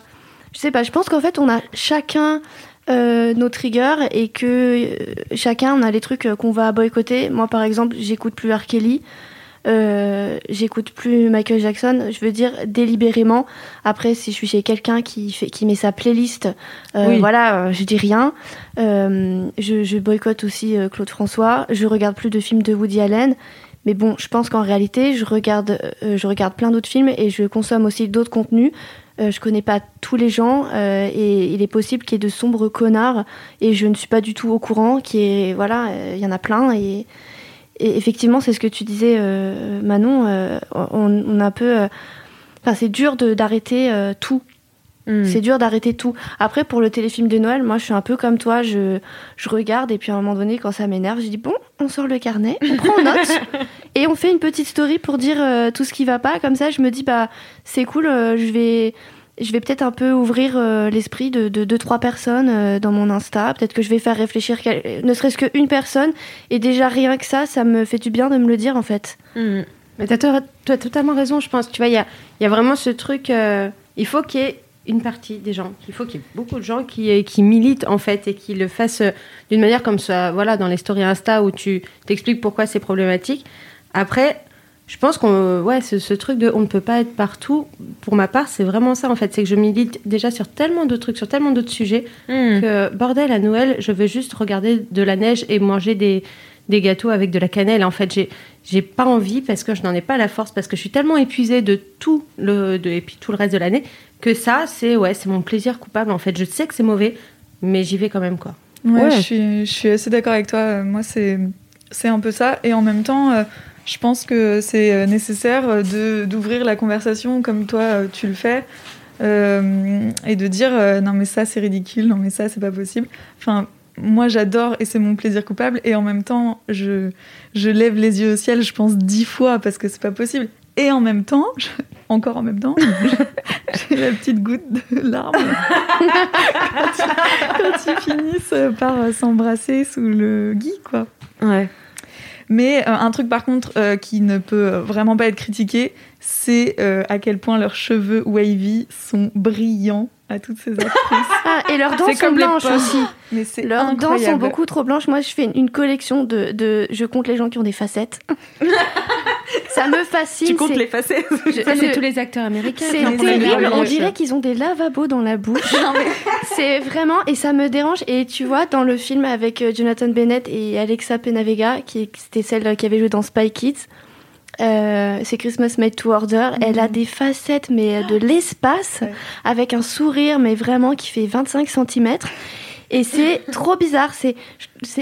je sais pas, je pense qu'en fait, on a chacun euh, nos triggers et que euh, chacun, on a les trucs euh, qu'on va boycotter. Moi, par exemple, j'écoute plus R. Kelly. Euh, j'écoute plus Michael Jackson, je veux dire délibérément. Après, si je suis chez quelqu'un qui fait, qui met sa playlist, euh, Oui. voilà, euh, je dis rien. Je, je boycotte aussi Claude François. Je regarde plus de films de Woody Allen. Mais bon, je pense qu'en réalité, je regarde, je regarde plein d'autres films et je consomme aussi d'autres contenus. Euh, je connais pas tous les gens euh, et il est possible qu'il y ait de sombres connards et je ne suis pas du tout au courant. Qui est voilà, euh, il y en a plein et, effectivement, c'est ce que tu disais, Manon. on, on a un peu, enfin, c'est dur d'arrêter tout. Hmm. C'est dur d'arrêter tout. Après, pour le téléfilm de Noël, moi, je suis un peu comme toi. Je, je regarde et puis à un moment donné, quand ça m'énerve, je dis bon, on sort le carnet, on prend [LAUGHS] note et on fait une petite story pour dire euh, tout ce qui va pas. Comme ça, je me dis bah c'est cool. euh, je vais, je vais peut-être un peu ouvrir euh, l'esprit de, de deux trois personnes euh, dans mon Insta. Peut-être que je vais faire réfléchir quel- ne serait-ce qu'une personne. Et déjà rien que ça, ça me fait du bien de me le dire en fait. Hmm. Mais t'as to- t'as totalement raison, je pense. Tu vois, il y a, il y a vraiment ce truc. euh, il faut qu'il y ait une partie des gens, il faut qu'il y ait beaucoup de gens qui, qui militent en fait et qui le fassent euh, d'une manière comme ça, voilà, dans les stories Insta où tu t'expliques pourquoi c'est problématique. Après, je pense qu'on, ouais, ce, ce truc de on ne peut pas être partout, pour ma part, c'est vraiment ça en fait. C'est que je milite déjà sur tellement de trucs, sur tellement d'autres sujets Hmm. que bordel à Noël, je veux juste regarder de la neige et manger des, des gâteaux avec de la cannelle. En fait, j'ai j'ai pas envie parce que je n'en ai pas la force parce que je suis tellement épuisée de tout le de, et puis tout le reste de l'année que ça c'est ouais c'est mon plaisir coupable. En fait, je sais que c'est mauvais, mais j'y vais quand même quoi. Ouais, Ouais. Je, suis, je suis assez d'accord avec toi. Moi, c'est c'est un peu ça. Et en même temps, euh, je pense que c'est euh, nécessaire euh, de d'ouvrir la conversation comme toi, tu le fais. euh, et de dire euh, non mais ça c'est ridicule, non mais ça c'est pas possible. Enfin, moi j'adore et c'est mon plaisir coupable et en même temps je, je lève les yeux au ciel je pense dix fois parce que c'est pas possible. Et en même temps, je- [LAUGHS] encore en même temps. J'ai [LAUGHS] la petite goutte de larmes quand, [LAUGHS] quand ils finissent par euh, s'embrasser sous le gui, quoi. Ouais. Mais euh, un truc par contre euh, qui ne peut vraiment pas être critiqué, c'est euh, à quel point leurs cheveux wavy sont brillants à toutes ces actrices. [LAUGHS] Ah, et leurs dents sont blanches aussi. Mais c'est Leurs dents sont beaucoup trop blanches. Moi, je fais une collection de, de- Je compte les gens qui ont des facettes. Ça me fascine. Tu comptes c'est- les facettes Je- Ça, c'est tous les acteurs américains. C'est terrible. On dirait qu'ils ont des lavabos dans la bouche. [LAUGHS] c'est vraiment et ça me dérange. Et tu vois, dans le film avec euh, Jonathan Bennett et Alexa Penavega, qui c'était celle qui avait joué dans Spy Kids. euh, c'est Christmas Made to Order. Elle a des facettes, mais euh, de l'espace, Ouais. avec un sourire, mais vraiment qui fait 25 cm. Et c'est trop bizarre. C'est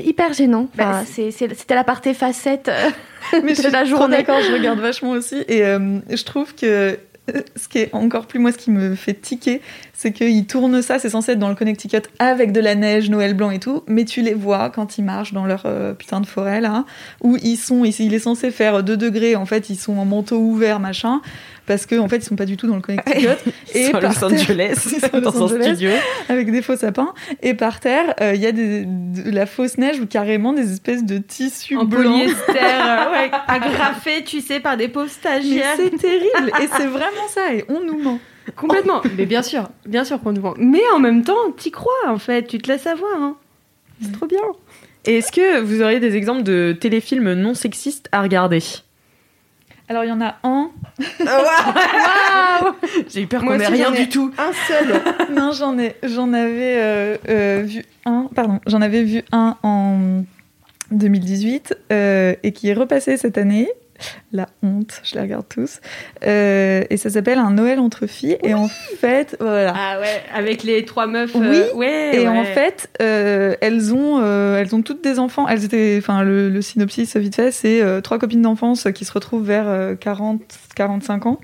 hyper gênant. Enfin, c'est- C'était la partie facette euh, [LAUGHS] Mais je de suis la journée. d'accord, je regarde vachement aussi. Et euh, je trouve que euh, ce qui est encore plus, moi, ce qui me fait tiquer, c'est qu'ils tournent ça, c'est censé être dans le Connecticut avec de la neige, Noël blanc et tout, mais tu les vois quand ils marchent dans leur euh, putain de forêt, là, où ils sont, ici, il est censé faire 2 degrés, en fait, ils sont en manteau ouvert, machin, parce qu'en en fait, ils sont pas du tout dans le Connecticut. [LAUGHS] Et par Los terre- Angeles, [LAUGHS] Ils sont à dans Los Angeles studio. avec des faux sapins. Et par terre, euh, il y a des, de la fausse neige ou carrément des espèces de tissus En blancs. polyester, euh, ouais, [LAUGHS] agrafé, tu sais, par des pauvres Mais stagiaires. c'est terrible et c'est vraiment ça et on nous ment. Complètement. [LAUGHS] Mais bien sûr, bien sûr qu'on nous vend. Mais en même temps, t'y crois, en fait. Tu te laisses avoir. Hein. C'est trop bien. Et Est-ce que vous auriez des exemples de téléfilms non sexistes à regarder? Alors il y en a un. J'ai eu peur Moi qu'on ait rien j'en ai du tout. Un seul. [LAUGHS] non, j'en ai, j'en avais euh, euh, vu un. Pardon, j'en avais vu un en 2018 euh, et qui est repassé cette année. La honte, je les regarde tous. Euh, et ça s'appelle Un Noël entre filles. Et en fait, voilà. Ah ouais, avec les trois meufs. Oui, euh, ouais, Et ouais. en fait, euh, elles ont, elles ont toutes des enfants. Elles étaient, enfin, le, le synopsis vite fait, c'est trois copines d'enfance qui se retrouvent vers euh, 40, 45 ans.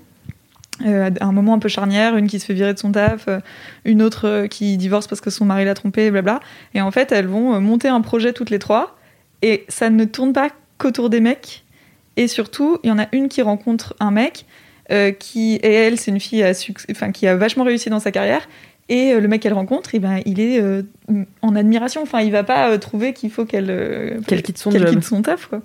Euh, à un moment un peu charnière, une qui se fait virer de son taf, euh, une autre euh, qui divorce parce que son mari l'a trompée, blabla. Et en fait, elles vont monter un projet toutes les trois. Et ça ne tourne pas qu'autour des mecs. Et surtout, il y en a une qui rencontre un mec euh, qui, et elle, c'est une fille à succ- enfin, qui a vachement réussi dans sa carrière. Et euh, le mec qu'elle rencontre, eh ben, il est euh, en admiration. Enfin, il va pas euh, trouver qu'il faut qu'elle euh, Qu'elle quitte son qu'elle job. quitte son taf, quoi.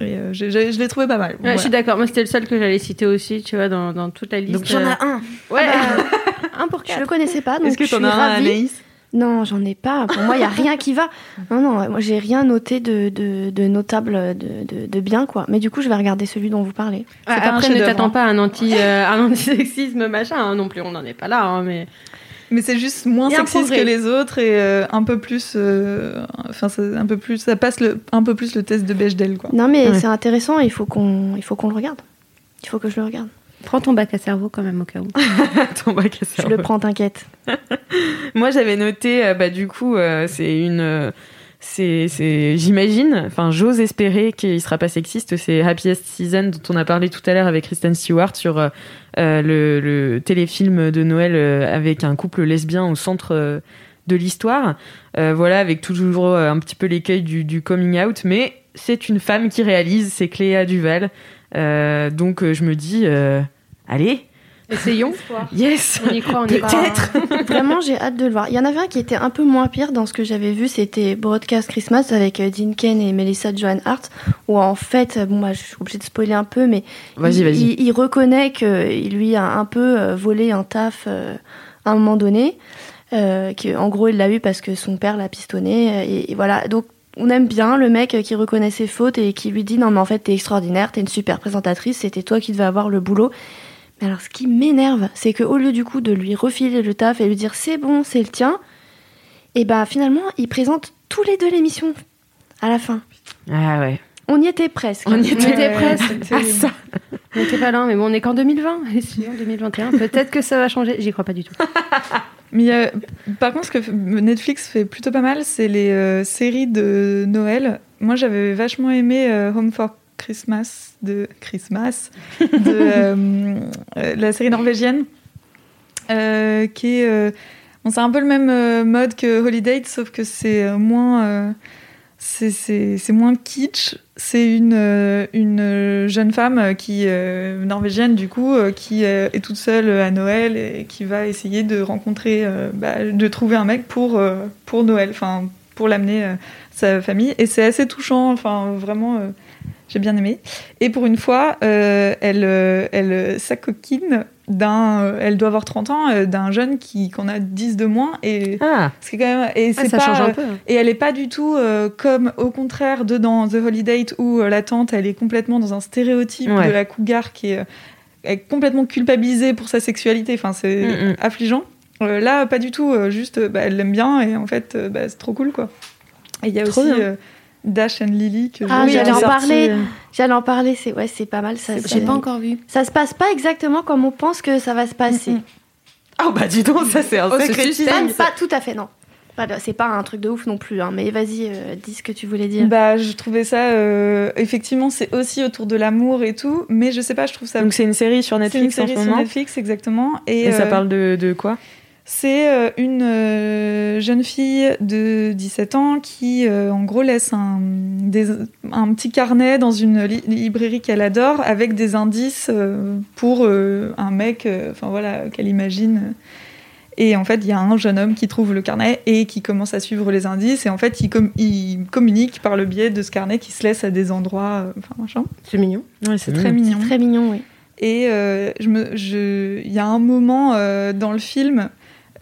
Et euh, je l'ai trouvé pas mal. Ouais, Voilà. Je suis d'accord. Moi, c'était le seul que j'allais citer aussi, tu vois, dans, dans toute la liste. Donc j'en ai un. Ouais. [LAUGHS] un pour Je le connaissais pas, Est-ce que t'en as un. Anaïs? Non, j'en ai pas. Pour moi, il y a rien qui va. [LAUGHS] Non, non, moi j'ai rien noté de, de, de notable, de, de, de bien, quoi. Mais du coup, je vais regarder celui dont vous parlez. Ouais, C'est pas un après, ne t'attends hein. pas à un anti, euh, un antisexisme machin hein, non plus. On n'en est pas là, hein, mais. Mais c'est juste moins sexiste progrès. que les autres et euh, un peu plus, euh, enfin, ça- un peu plus, ça passe le, un peu plus le test de Bechdel, quoi. Non, mais Ouais. c'est intéressant. Il faut qu'on, il faut qu'on le regarde. Il faut que je le regarde. Prends ton bac à cerveau quand même au cas où. [LAUGHS] Ton bac à Je le prends, t'inquiète. [LAUGHS] Moi, j'avais noté, euh, bah, du coup, euh, c'est une. euh, c'est, j'imagine, enfin, j'ose espérer qu'il sera pas sexiste. C'est Happiest Season dont on a parlé tout à l'heure avec Kristen Stewart sur euh, le, le téléfilm de Noël avec un couple lesbien au centre de l'histoire. Voilà, avec toujours un petit peu l'écueil du, du coming out, mais c'est une femme qui réalise, c'est Cléa Duval. Euh, donc, euh, je me dis, euh, allez, Essayons. yes, On y croit, on y croit. peut-être. [LAUGHS] Vraiment, j'ai hâte de le voir. Il y en avait un qui était un peu moins pire dans ce que j'avais vu, c'était Broadcast Christmas avec Dean Ken et Melissa Joan Hart, où en fait, bon, bah, je suis obligée de spoiler un peu, mais Vas-y, il, vas-y. il- il reconnaît qu'il lui a un peu volé un taf euh, à un moment donné, euh, que, en gros, il l'a eu parce que son père l'a pistonné, et, et voilà. Donc, on aime bien le mec qui reconnaît ses fautes et qui lui dit non mais en fait t'es extraordinaire, t'es une super présentatrice, c'était toi qui devais avoir le boulot. Mais alors, ce qui m'énerve, c'est qu'au lieu du coup de lui refiler le taf et lui dire c'est bon, c'est le tien, et bah finalement, ils présentent tous les deux l'émission à la fin. Ah ouais. On y était presque. On y était presque. Ah, ça. On n'était pas là, mais bon, on est qu'en 2020. [LAUGHS] Et si en 2021, peut-être que ça va changer. J'y crois pas du tout. [LAUGHS] Mais a- par contre, ce que Netflix fait plutôt pas mal, c'est les euh, séries de Noël. Moi, j'avais vachement aimé euh, Home for Christmas de Christmas, [LAUGHS] de euh, euh, la série norvégienne, euh, qui est, euh, bon, c'est un peu le même euh, mode que Holiday, sauf que c'est euh, moins, euh, c'est- moins kitsch. C'est une, euh, une jeune femme qui euh, norvégienne du coup euh, qui euh, est toute seule à Noël et qui va essayer de rencontrer, euh, bah, de trouver un mec pour euh, pour Noël, enfin pour l'amener sa famille. Et c'est assez touchant. Enfin vraiment, euh, j'ai bien aimé. Et pour une fois, euh, elle euh, elle euh, d'un, euh, elle doit avoir 30 ans, euh, d'un jeune qui qu'on a 10 de moins et Ah, c'est quand même et Ah, ça change un euh, peu. hein. et elle est pas du tout euh, comme au contraire de dans The Holiday où euh, la tante elle est complètement dans un stéréotype Ouais. de la cougar qui est, est complètement culpabilisée pour sa sexualité. Enfin c'est Mm, mm. affligeant. Euh, là pas du tout. juste bah, elle l'aime bien et en fait bah, c'est trop cool quoi. Et il y a Trop aussi Dash and Lily que Ah, j'allais en parler. euh, J'allais en parler, c'est ouais, c'est pas mal. Ça, J'ai pas encore vu. ça se passe pas exactement comme on pense que ça va se passer. Oh bah dis donc, ça c'est un Oh, suspense. teasing. Pas, pas tout à fait, non. C'est pas un truc de ouf non plus, hein, mais vas-y, euh, dis ce que tu voulais dire. Bah, je trouvais ça. euh, effectivement, c'est aussi autour de l'amour et tout, mais je sais pas, je trouve ça. Donc c'est une série sur c'est une Netflix série en ce sur moment. Netflix, exactement. Et, Et ça euh, parle de, de quoi? C'est euh, une euh, jeune fille de 17 ans qui, euh, en gros, laisse un, des- un petit carnet dans une li- librairie qu'elle adore avec des indices pour un mec, enfin voilà, qu'elle imagine. Et en fait, il y a un jeune homme qui trouve le carnet et qui commence à suivre les indices. Et en fait, il, com- il communique par le biais de ce carnet qui se laisse à des endroits, euh, enfin machin. C'est mignon. Ouais, C'est très mignon. Très mignon, oui. Et euh, je me, je, il y a un moment euh, dans le film,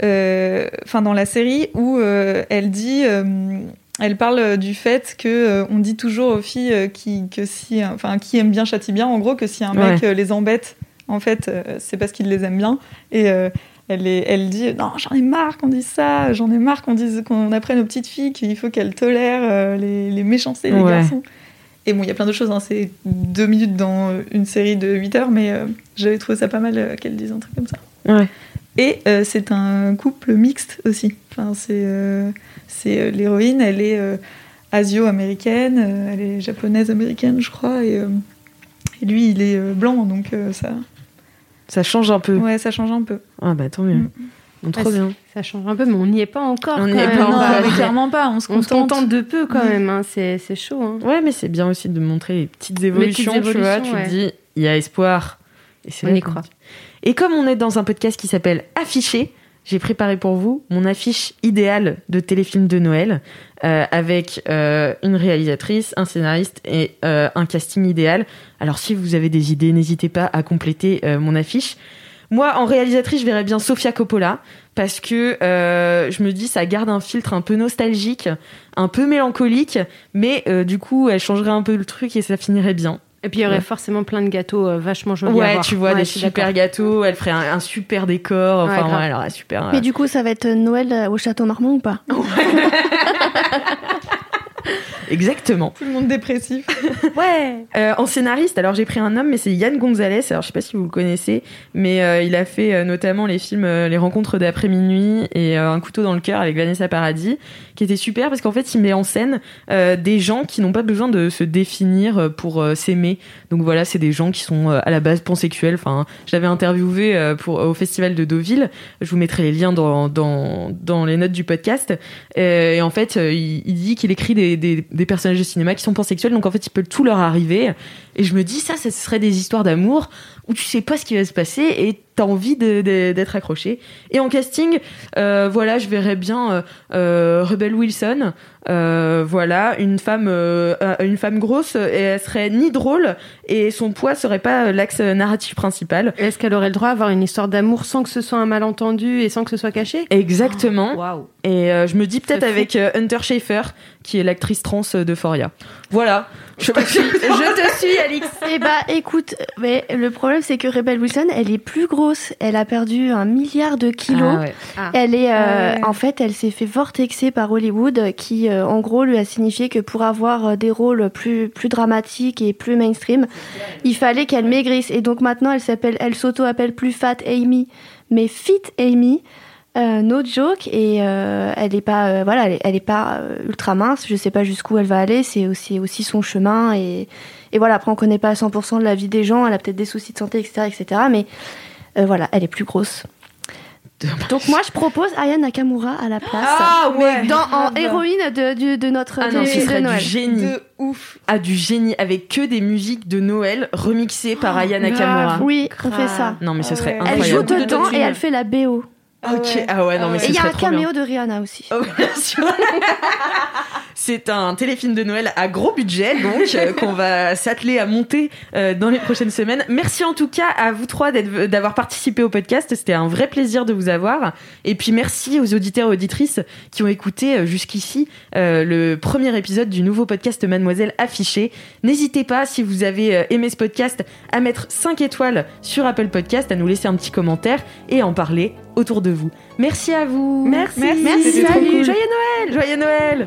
enfin dans la série, où euh, elle dit, euh, elle parle du fait que euh, on dit toujours aux filles euh, qui, que si, enfin qui aiment bien châtie bien, en gros que si un mec Ouais. euh, les embête, en fait, euh, c'est parce qu'il les aime bien. Et euh, elle, est- elle dit non, j'en ai marre qu'on dise ça, j'en ai marre qu'on dise qu'on apprenne aux petites filles qu'il faut qu'elles tolèrent euh, les, les méchancetés des Ouais. garçons. Et bon, il y a plein d'autres choses, hein. c'est deux minutes dans euh, une série de 8 heures, mais euh, j'avais trouvé ça pas mal euh, qu'elle dise un truc comme ça. Ouais. Et euh, c'est un couple mixte aussi. Enfin, c'est euh, c'est, euh, l'héroïne, elle est euh, asio-américaine, euh, elle est japonaise-américaine, je crois, et, euh, et lui, il est euh, blanc, donc euh, ça, Ça change un peu. ouais, ça change un peu. Ah bah tant mieux. Mm. Bon, trop Ah, bien. Ça change un peu, mais on n'y est pas encore. On n'y est pas non, encore. mais [LAUGHS] clairement pas, on se On se contente. de peu quand Ouais. même. hein. C'est c'est chaud. hein. Ouais, mais c'est bien aussi de montrer les petites évolutions, tu vois. évolutions, Tu ouais. te dis, il y a espoir. Et On y croit. Et comme on est dans un podcast qui s'appelle Affiché, j'ai préparé pour vous mon affiche idéale de téléfilm de Noël euh, avec euh, une réalisatrice, un scénariste et euh, un casting idéal. Alors si vous avez des idées, n'hésitez pas à compléter mon affiche. Moi, en réalisatrice, je verrais bien Sofia Coppola parce que je me dis ça garde un filtre un peu nostalgique, un peu mélancolique, mais du coup, elle changerait un peu le truc et ça finirait bien. Et puis il y aurait Ouais. forcément plein de gâteaux euh, vachement jolis à Ouais, voir. tu vois Ouais, des super gâteaux, elle ferait un, un super décor, enfin Ouais, grave. ouais, elle aurait super. Mais du coup, ça va être Noël euh, au Château Marmont ou pas? [LAUGHS] Exactement. Tout le monde dépressif. [LAUGHS] Ouais. Euh, en scénariste, alors j'ai pris un homme, mais c'est Yann Gonzalez. Alors je sais pas si vous le connaissez, mais euh, il a fait euh, notamment les films euh, Les Rencontres d'après minuit et Un couteau dans le cœur avec Vanessa Paradis, qui était super parce qu'en fait il met en scène des gens qui n'ont pas besoin de se définir pour s'aimer. Donc voilà, c'est des gens qui sont à la base pansexuels. Enfin, j'avais interviewé pour au festival de Deauville. Je vous mettrai les liens dans dans, dans les notes du podcast. Et en fait, il, il dit qu'il écrit des, des, des personnages de cinéma qui sont pansexuels, donc en fait, il peut tout leur arriver. Et je me dis, ça, ça serait des histoires d'amour où tu sais pas ce qui va se passer et t'as envie d'être accroché. Et en casting, euh, voilà, je verrais bien euh, euh, Rebel Wilson. Euh, voilà, une femme, euh, euh, une femme grosse et elle serait ni drôle et son poids serait pas l'axe narratif principal. Est-ce qu'elle aurait le droit d'avoir une histoire d'amour sans que ce soit un malentendu et sans que ce soit caché? Exactement. Waouh. Et euh, je me dis peut-être avec Hunter Schafer, qui est l'actrice trans de Foria. Voilà. Je, je te suis, Alix. Eh bah écoute, mais le problème c'est que Rebel Wilson, elle est plus grosse. Elle a perdu un milliard de kilos. Ah ouais. Ah. Elle est, euh, Ah ouais. en fait, elle s'est fait vortexer par Hollywood, qui, euh, en gros, lui a signifié que pour avoir euh, des rôles plus plus dramatiques et plus mainstream, il fallait qu'elle maigrisse. Et donc maintenant, elle s'appelle, elle s'auto-appelle plus Fat Amy, mais Fit Amy. Euh, no joke et euh, elle est pas euh, voilà elle est, elle est pas ultra mince je sais pas jusqu'où elle va aller c'est aussi aussi son chemin et et voilà après on connaît pas à 100% de la vie des gens elle a peut-être des soucis de santé etc etc mais euh, voilà elle est plus grosse Donc moi je propose Aya Nakamura à la place. Ah ouais. Dans, en héroïne de, de, de notre Ah non, ce téléfilm de serait du Noël. génie. De ouf. Ah, du génie, avec que des musiques de Noël remixées par Aya Nakamura. Oui, on fait ça. Non, mais ce serait Ouais. Elle joue incroyable. dedans et elle fait la BO. Ok, ah ouais, non, mais Et il y a serait un bien. caméo de Rihanna aussi. Oh, bien sûr. [LAUGHS] C'est un téléfilm de Noël à gros budget, donc euh, qu'on va s'atteler à monter euh, dans les prochaines semaines. Merci en tout cas à vous trois d'avoir participé au podcast. C'était un vrai plaisir de vous avoir. Et puis merci aux auditeurs et auditrices qui ont écouté euh, jusqu'ici euh, le premier épisode du nouveau podcast Mademoiselle affiché. N'hésitez pas, si vous avez aimé ce podcast, à mettre 5 étoiles sur Apple Podcast, à nous laisser un petit commentaire et à en parler autour de vous. Merci à vous. Merci. Merci. Trop Salut. cool. Joyeux Noël. Joyeux Noël.